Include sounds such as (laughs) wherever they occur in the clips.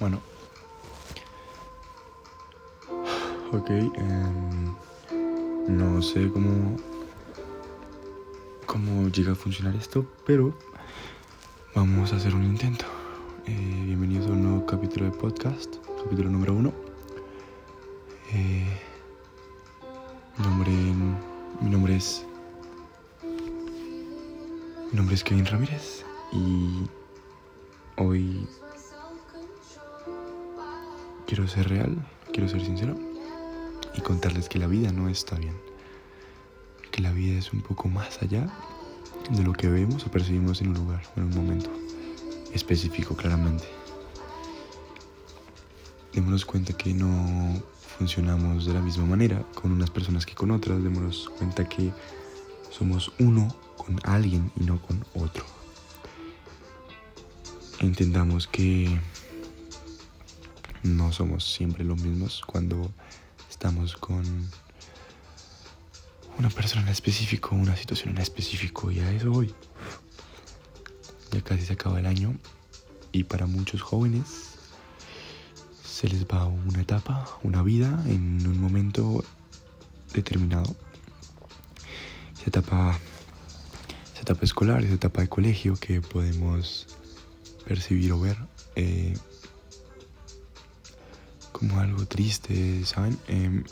Bueno. Ok. em, no sé cómo. cómo llega a funcionar esto, pero vamos a hacer un intento. Eh, bienvenidos a un nuevo capítulo de podcast, capítulo número uno. Eh, mi nombre, mi nombre es. Mi nombre es Kevin Ramírez y hoy quiero ser real, quiero ser sincero y contarles que la vida no está bien. Que la vida es un poco más allá de lo que vemos o percibimos en un lugar o en un momento específico claramente. Démonos cuenta que no funcionamos de la misma manera con unas personas que con otras. Démonos cuenta que somos uno con alguien y no con otro. Entendamos que no somos siempre los mismos cuando estamos con una persona en específico, una situación en específico y a eso voy. Ya casi se acaba el año y para muchos jóvenes se les va una etapa, una vida en un momento determinado. Esa etapa, esa etapa escolar, esa etapa de colegio que podemos percibir o ver eh, como algo triste, ¿saben? Em,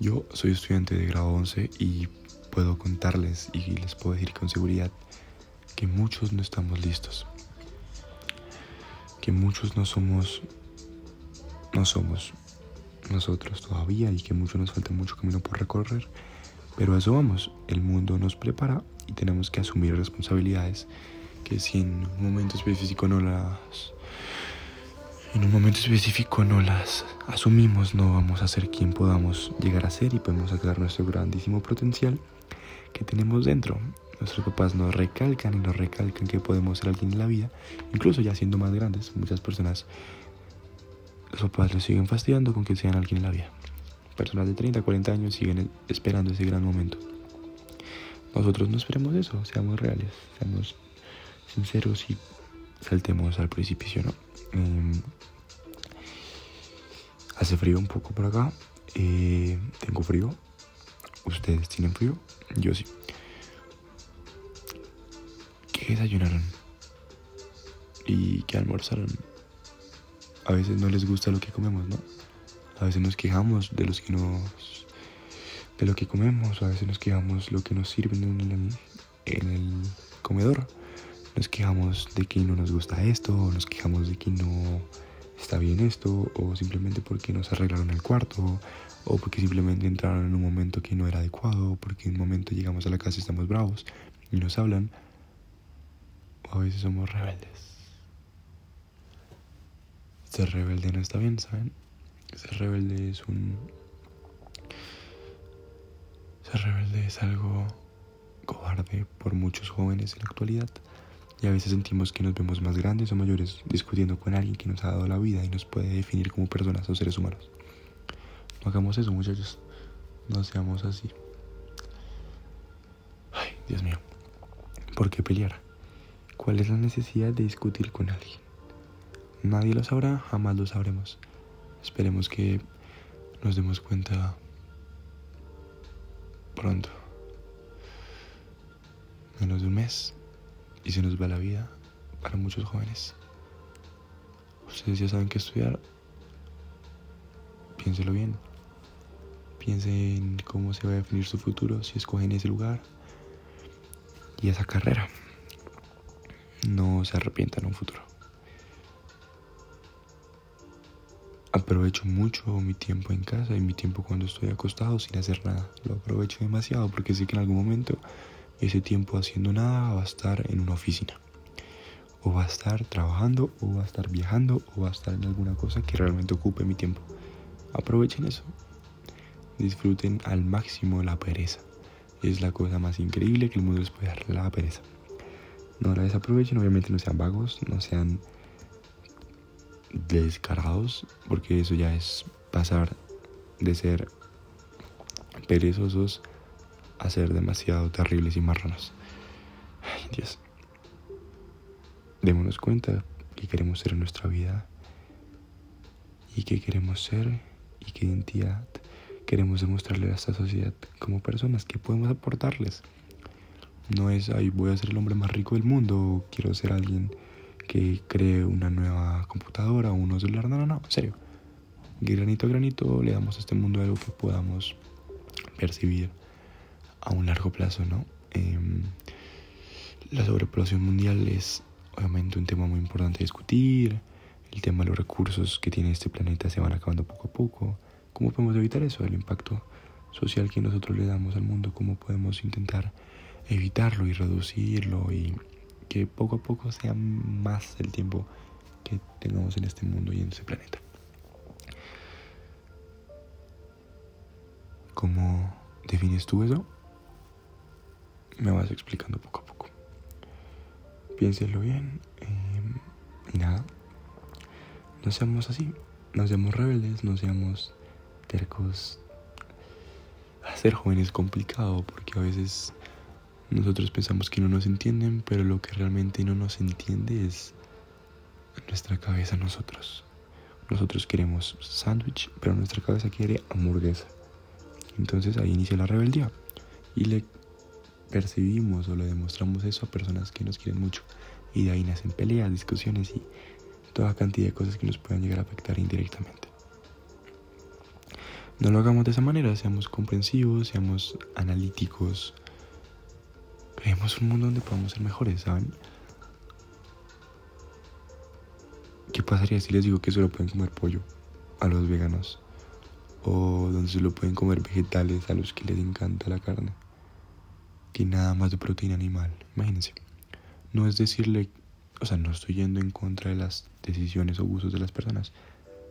yo soy estudiante de grado 11 y puedo contarles y les puedo decir con seguridad que muchos no estamos listos. Que muchos no somos no somos nosotros todavía y que mucho nos falta mucho camino por recorrer, pero a eso vamos. El mundo nos prepara y tenemos que asumir responsabilidades que si en un momento específico no las en un momento específico no las asumimos, no vamos a ser quien podamos llegar a ser y podemos sacar nuestro grandísimo potencial que tenemos dentro. Nuestros papás nos recalcan y nos recalcan que podemos ser alguien en la vida, incluso ya siendo más grandes. Muchas personas, los papás los siguen fastidiando con que sean alguien en la vida. Personas de 30, 40 años siguen esperando ese gran momento. Nosotros no esperemos eso, seamos reales, seamos sinceros y saltemos al precipicio, ¿no? Eh, hace frío un poco por acá. Eh, tengo frío. ¿Ustedes tienen frío? Yo sí. ¿Qué desayunaron? ¿Y qué almorzaron? A veces no les gusta lo que comemos, ¿no? A veces nos quejamos de los que nos de lo que comemos, a veces nos quejamos lo que nos sirven en el comedor nos quejamos de que no nos gusta esto, o nos quejamos de que no está bien esto, o simplemente porque nos arreglaron el cuarto, o porque simplemente entraron en un momento que no era adecuado, porque en un momento llegamos a la casa y estamos bravos y nos hablan, o a veces somos rebeldes. Ser rebelde no está bien, ¿saben? Ser rebelde es un... Ser rebelde es algo cobarde por muchos jóvenes en la actualidad. Y a veces sentimos que nos vemos más grandes o mayores discutiendo con alguien que nos ha dado la vida y nos puede definir como personas o seres humanos. No hagamos eso, muchachos. No seamos así. Ay, Dios mío. ¿Por qué pelear? ¿Cuál es la necesidad de discutir con alguien? Nadie lo sabrá, jamás lo sabremos. Esperemos que nos demos cuenta pronto. Menos de un mes y se nos va la vida para muchos jóvenes. Ustedes ya saben qué estudiar. Piénselo bien. Piensen cómo se va a definir su futuro si escogen ese lugar y esa carrera. No se arrepientan en un futuro. Aprovecho mucho mi tiempo en casa y mi tiempo cuando estoy acostado sin hacer nada. Lo aprovecho demasiado porque sé que en algún momento ese tiempo haciendo nada va a estar en una oficina. O va a estar trabajando, o va a estar viajando, o va a estar en alguna cosa que realmente ocupe mi tiempo. Aprovechen eso. Disfruten al máximo la pereza. Es la cosa más increíble que el mundo les puede dar, la pereza. No la desaprovechen, obviamente no sean vagos, no sean descarados, porque eso ya es pasar de ser perezosos a ser demasiado terribles y marranos. Ay, Dios. Démonos cuenta que queremos ser en nuestra vida y qué queremos ser y qué identidad queremos demostrarle a esta sociedad como personas que podemos aportarles. No es, ay, voy a ser el hombre más rico del mundo, quiero ser alguien que cree una nueva computadora o un celular. No, no, no, en serio. Granito a granito le damos a este mundo algo que podamos percibir a un largo plazo, ¿no? Em, la sobrepoblación mundial es obviamente un tema muy importante a discutir. El tema de los recursos que tiene este planeta se van acabando poco a poco. ¿Cómo podemos evitar eso? El impacto social que nosotros le damos al mundo, cómo podemos intentar evitarlo y reducirlo y que poco a poco sea más el tiempo que tengamos en este mundo y en este planeta. ¿Cómo defines tú eso? Me vas explicando poco a poco. Piénselo bien em, y nada. No seamos así, no seamos rebeldes, no seamos tercos. Hacer jóvenes es complicado porque a veces nosotros pensamos que no nos entienden, pero lo que realmente no nos entiende es nuestra cabeza nosotros. Nosotros queremos sándwich, pero nuestra cabeza quiere hamburguesa. Entonces ahí inicia la rebeldía. Y le percibimos o le demostramos eso a personas que nos quieren mucho. Y de ahí nacen peleas, discusiones y toda cantidad de cosas que nos pueden llegar a afectar indirectamente. No lo hagamos de esa manera, seamos comprensivos, seamos analíticos, Creemos un mundo donde podamos ser mejores, ¿saben? ¿Qué pasaría si les digo que solo pueden comer pollo a los veganos? O donde solo pueden comer vegetales a los que les encanta la carne. Que nada más de proteína animal. Imagínense. No es decirle, o sea, no estoy yendo en contra de las decisiones o gustos de las personas,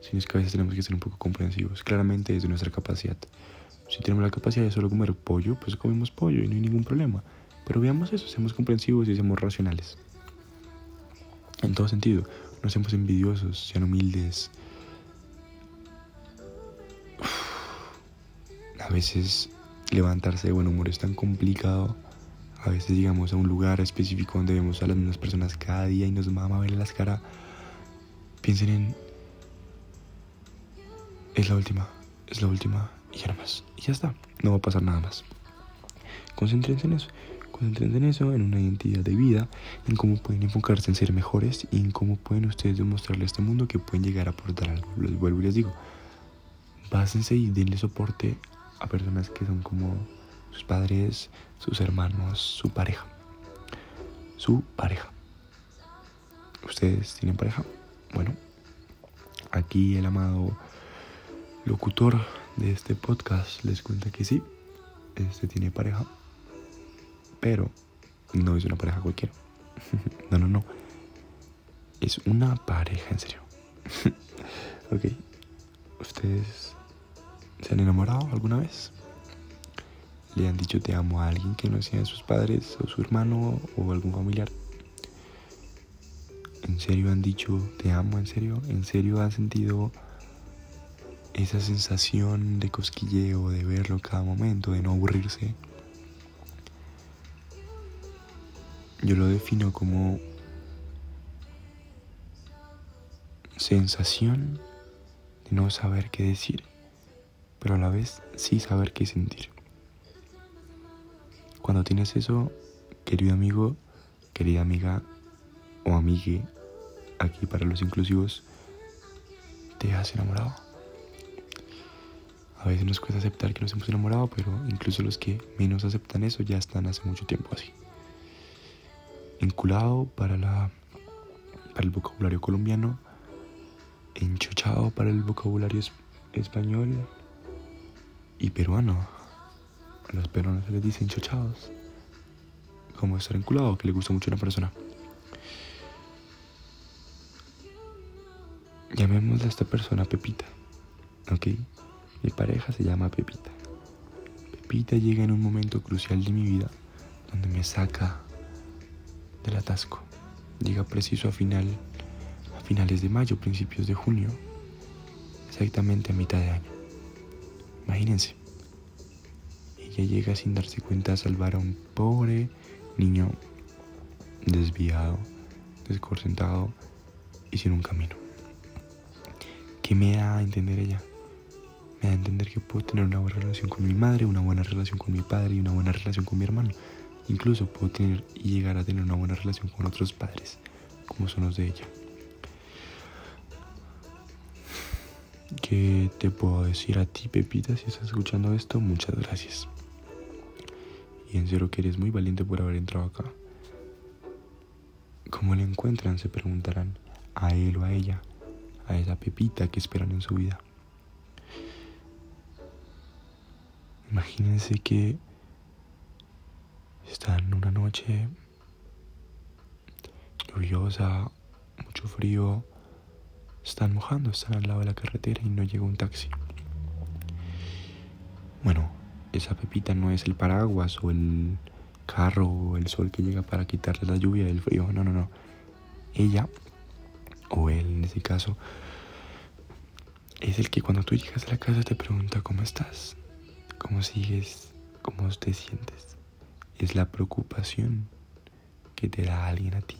sino es que a veces tenemos que ser un poco comprensivos. Claramente es de nuestra capacidad. Si tenemos la capacidad de solo comer pollo, pues comemos pollo y no hay ningún problema. Pero veamos eso, seamos comprensivos y seamos racionales. En todo sentido, no seamos envidiosos, sean humildes. A veces levantarse de buen humor es tan complicado. A veces llegamos a un lugar específico donde vemos a las mismas personas cada día y nos mama ver las caras. Piensen en... Es la última, es la última y ya no más. Y ya está, no va a pasar nada más. Concéntrense en eso concentren en eso, en una identidad de vida, en cómo pueden enfocarse en ser mejores y en cómo pueden ustedes demostrarle a este mundo que pueden llegar a aportar algo. Les vuelvo y les digo, básense y denle soporte a personas que son como sus padres, sus hermanos, su pareja. Su pareja. ¿Ustedes tienen pareja? Bueno, aquí el amado locutor de este podcast les cuenta que sí, este tiene pareja pero no es una pareja cualquiera. (laughs) no, no, no. Es una pareja, en serio. (laughs) ok. ¿Ustedes se han enamorado alguna vez? ¿Le han dicho te amo a alguien que no sea sus padres o su hermano o algún familiar? ¿En serio han dicho te amo? ¿En serio? ¿En serio han sentido esa sensación de cosquilleo, de verlo cada momento, de no aburrirse? Yo lo defino como sensación de no saber qué decir, pero a la vez sí saber qué sentir. Cuando tienes eso, querido amigo, querida amiga o amigue, aquí para los inclusivos, te has enamorado. A veces nos cuesta aceptar que nos hemos enamorado, pero incluso los que menos aceptan eso ya están hace mucho tiempo así enculado para, la, para el vocabulario colombiano, enchuchado para el vocabulario español y peruano. A los peruanos se les dice enchuchados, como estar enculado, que le gusta mucho a una persona. Llamémosle a esta persona Pepita, ¿ok? Mi pareja se llama Pepita. Pepita llega en un momento crucial de mi vida donde me saca del atasco. Llega preciso a final a finales de mayo, principios de junio, exactamente a mitad de año. Imagínense. Ella llega sin darse cuenta a salvar a un pobre niño desviado, desconcentrado y sin un camino. ¿Qué me da a entender ella? Me da a entender que puedo tener una buena relación con mi madre, una buena relación con mi padre y una buena relación con mi hermano. Incluso puedo tener y llegar a tener una buena relación con otros padres, como son los de ella. ¿Qué te puedo decir a ti, Pepita, si estás escuchando esto? Muchas gracias. Y en serio que eres muy valiente por haber entrado acá. ¿Cómo le encuentran? Se preguntarán a él o a ella, a esa Pepita que esperan en su vida. Imagínense que están una noche lluviosa, mucho frío, están mojando, están al lado de la carretera y no llega un taxi. Bueno, esa pepita no es el paraguas o el carro o el sol que llega para quitarle la lluvia del frío. No, no, no. Ella, o él en ese caso, es el que cuando tú llegas a la casa te pregunta cómo estás, cómo sigues, cómo te sientes. Es la preocupación que te da alguien a ti.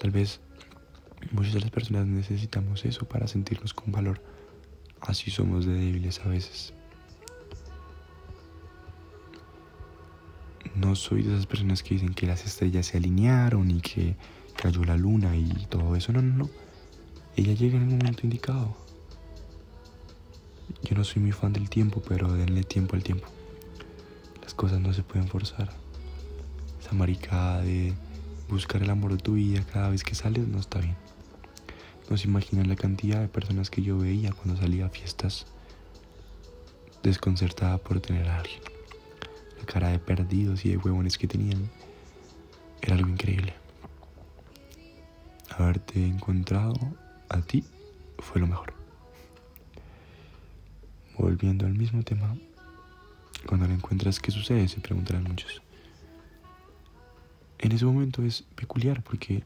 Tal vez Muchas de las personas necesitamos eso para sentirnos con valor. Así somos de débiles a veces. No soy de esas personas que dicen que las estrellas se alinearon y que cayó la luna y todo eso. No, no, no. Ella llega en el momento indicado. Yo no soy muy fan del tiempo, pero denle tiempo al tiempo. Las cosas no se pueden forzar. Esa maricada de buscar el amor de tu vida cada vez que sales no está bien. No se imaginan la cantidad de personas que yo veía cuando salía a fiestas desconcertada por tener a alguien. La cara de perdidos y de huevones que tenían era algo increíble. Haberte encontrado a ti fue lo mejor. Volviendo al mismo tema, cuando la encuentras, ¿qué sucede? Se preguntarán muchos. En ese momento es peculiar porque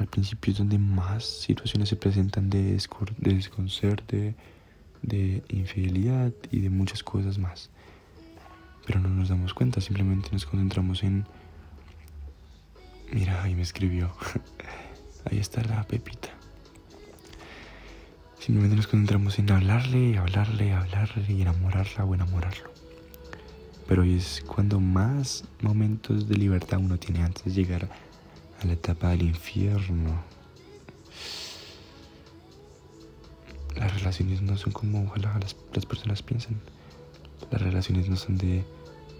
al principio es donde más situaciones se presentan de, desconcierto, de, infidelidad y de muchas cosas más. Pero no nos damos cuenta, simplemente nos concentramos en... Mira, ahí me escribió. (laughs) ahí está la pepita. Simplemente nos concentramos en hablarle, hablarle, hablarle y enamorarla o enamorarlo. Pero es cuando más momentos de libertad uno tiene antes de llegar a a la etapa del infierno. Las relaciones no son como ojalá las, las personas piensan. Las relaciones no son de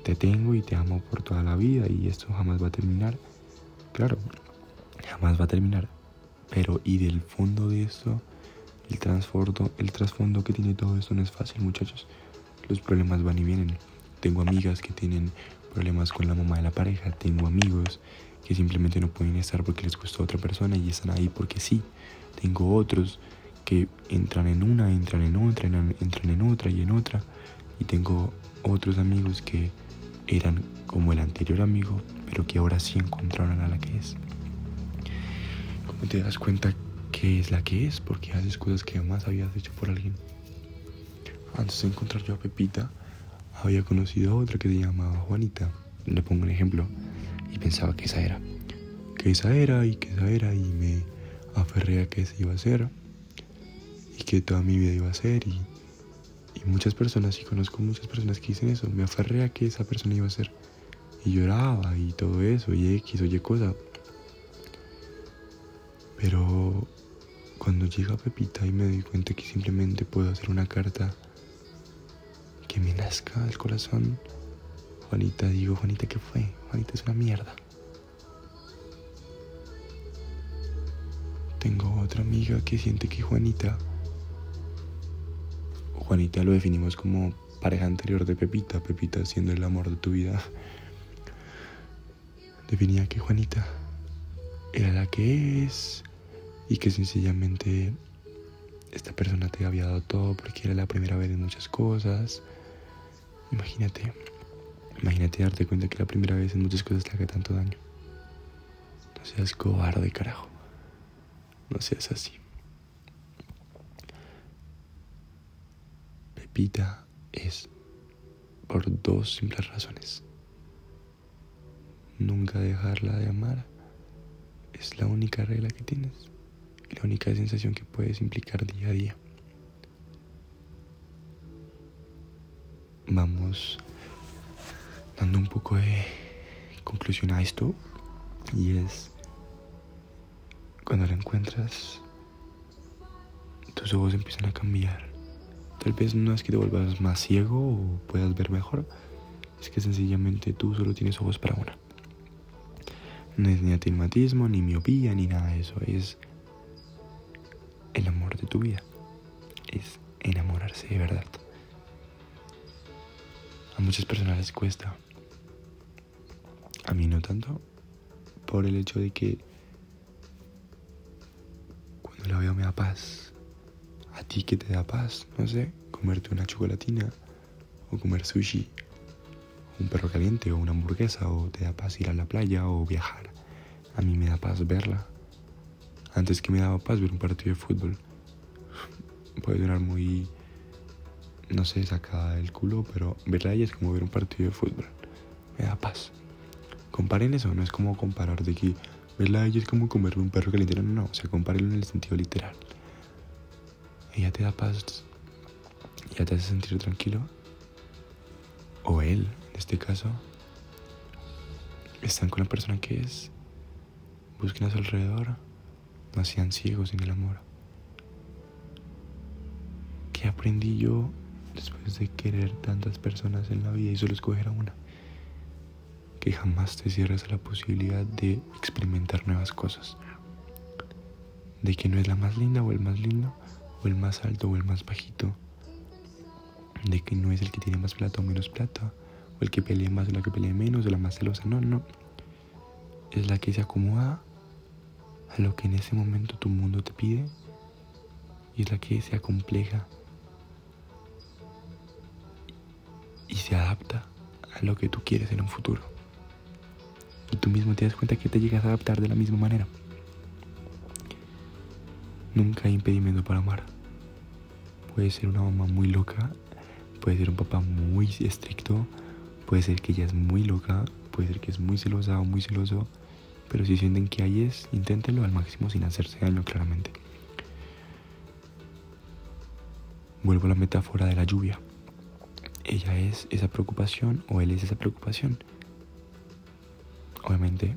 te tengo y te amo por toda la vida y esto jamás va a terminar. Claro, jamás va a terminar. Pero y del fondo de esto, el trasfondo, el trasfondo que tiene todo esto no es fácil, muchachos. Los problemas van y vienen. Tengo amigas que tienen problemas con la mamá de la pareja, tengo amigos que simplemente no pueden estar porque les gustó a otra persona y están ahí porque sí. Tengo otros que entran en una, entran en otra, entran en otra y en otra. Y tengo otros amigos que eran como el anterior amigo, pero que ahora sí encontraron a la que es. ¿Cómo te das cuenta que es la que es? Porque haces cosas que jamás habías hecho por alguien. Antes de encontrar yo a Pepita, había conocido a otra que se llamaba Juanita. Le pongo un ejemplo pensaba que esa era. Que esa era y que esa era y me aferré a que esa iba a ser y que toda mi vida iba a ser y, y muchas personas, y conozco muchas personas que dicen eso, me aferré a que esa persona iba a ser y lloraba y todo eso y X o Y cosa. Pero cuando llega Pepita y me doy cuenta que simplemente puedo hacer una carta que me nazca del corazón, Juanita, digo, Juanita, ¿qué fue? Juanita es una mierda. Tengo otra amiga que siente que Juanita, Juanita lo definimos como pareja anterior de Pepita, Pepita siendo el amor de tu vida. Definía que Juanita era la que es y que sencillamente esta persona te había dado todo porque era la primera vez en muchas cosas. Imagínate. Imagínate darte cuenta que la primera vez en muchas cosas te haga tanto daño. No seas cobarde, carajo. No seas así. Pepita es por dos simples razones. Nunca dejarla de amar es la única regla que tienes y la única sensación que puedes implicar día a día. Vamos dando un poco de conclusión a esto y es cuando la encuentras tus ojos empiezan a cambiar. Tal vez no es que te vuelvas más ciego o puedas ver mejor es que sencillamente tú solo tienes ojos para una no es ni atigmatismo ni miopía ni nada de eso es el amor de tu vida. Es enamorarse de verdad. A muchas personas les cuesta a mí no tanto, por el hecho de que cuando la veo me da paz. A ti que te da paz, no sé, comerte una chocolatina o comer sushi, un perro caliente o una hamburguesa o te da paz ir a la playa o viajar. A mí me da paz verla. Antes que me daba paz ver un partido de fútbol. Puede sonar muy, no sé, sacada del culo, pero verla a es como ver un partido de fútbol. Me da paz comparen eso, no es como comparar de que verla a ella es como comer un perro caliente, no, no, no, o sea, en el sentido literal. Ella te da paz, ella te hace sentir tranquilo, o él, en este caso, están con la persona que es, busquen a su alrededor, no sean ciegos en el amor. ¿Qué aprendí yo después de querer tantas personas en la vida y solo escoger a una? Que jamás te cierres a la posibilidad de experimentar nuevas cosas. De que no es la más linda o el más lindo, o el más alto o el más bajito. De que no es el que tiene más plata o menos plata, o el que pelea más o la que pelea menos, o la más celosa. No, no. Es la que se acomoda a lo que en ese momento tu mundo te pide y es la que se acompleja y se adapta a lo que tú quieres en un futuro y tú mismo te das cuenta que te llegas a adaptar de la misma manera. Nunca hay impedimento para amar. Puede ser una mamá muy loca, puede ser un papá muy estricto, puede ser que ella es muy loca, puede ser que es muy celosa o muy celoso, pero si sienten que hay es, inténtenlo al máximo sin hacerse daño claramente. Vuelvo a la metáfora de la lluvia. Ella es esa preocupación o él es esa preocupación obviamente,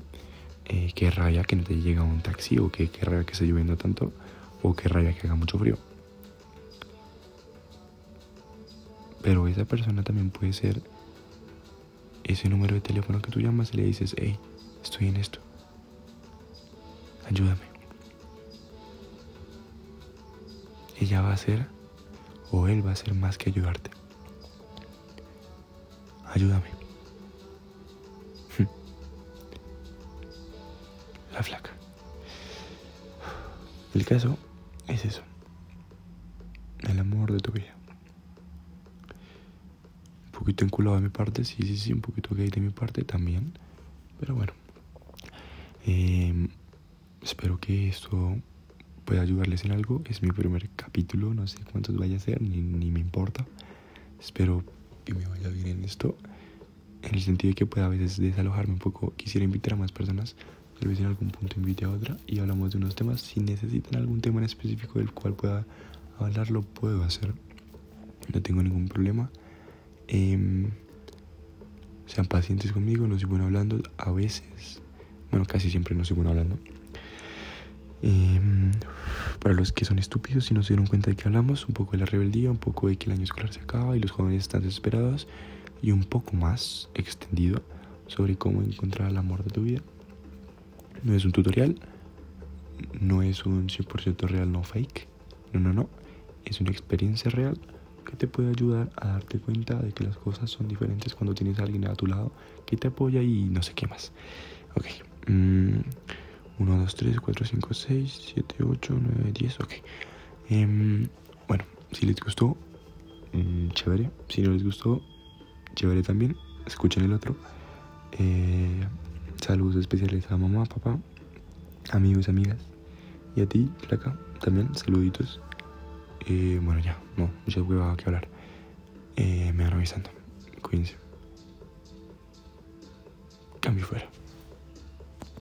eh, qué rabia que no te llega un taxi o que qué rabia que esté lloviendo tanto o qué rabia que haga mucho frío. Pero esa persona también puede ser ese número de teléfono que tú llamas y le dices, hey, estoy en esto. Ayúdame. Ella va a ser o él va a ser más que ayudarte. Ayúdame. La flaca. El caso es eso. El amor de tu vida. Un poquito enculado de mi parte, sí, sí, sí, un poquito gay de mi parte también. Pero bueno. Em, espero que esto pueda ayudarles en algo. Es mi primer capítulo, no sé cuántos vaya a ser, ni, ni me importa. Espero que me vaya bien en esto. En el sentido de que pueda a veces desalojarme un poco. Quisiera invitar a más personas tal vez en algún punto invite a otra y hablamos de unos temas. Si necesitan algún tema en específico del cual pueda hablarlo, puedo hacer. No tengo ningún problema. Em, sean pacientes conmigo, no soy bueno hablando. A veces, bueno, casi siempre no soy bueno hablando. Em, para los que son estúpidos y no se dieron cuenta de que hablamos, un poco de la rebeldía, un poco de que el año escolar se acaba y los jóvenes están desesperados, y un poco más extendido sobre cómo encontrar el amor de tu vida. No es un tutorial, no es un 100% real, no fake. No, no, no. Es una experiencia real que te puede ayudar a darte cuenta de que las cosas son diferentes cuando tienes a alguien a tu lado que te apoya y no sé qué más. Ok. 1, 2, 3, 4, 5, 6, 7, 8, 9, 10. Ok. Um, bueno, si les gustó, um, chévere. Si no les gustó, chévere también. Escuchen el otro. Eh, Saludos especiales a mamá, papá, amigos, amigas. Y a ti, flaca, también, saluditos. Eh, bueno, ya, no, mucha hueva que hablar. Eh, me van avisando. Cuídense. Cambio fuera.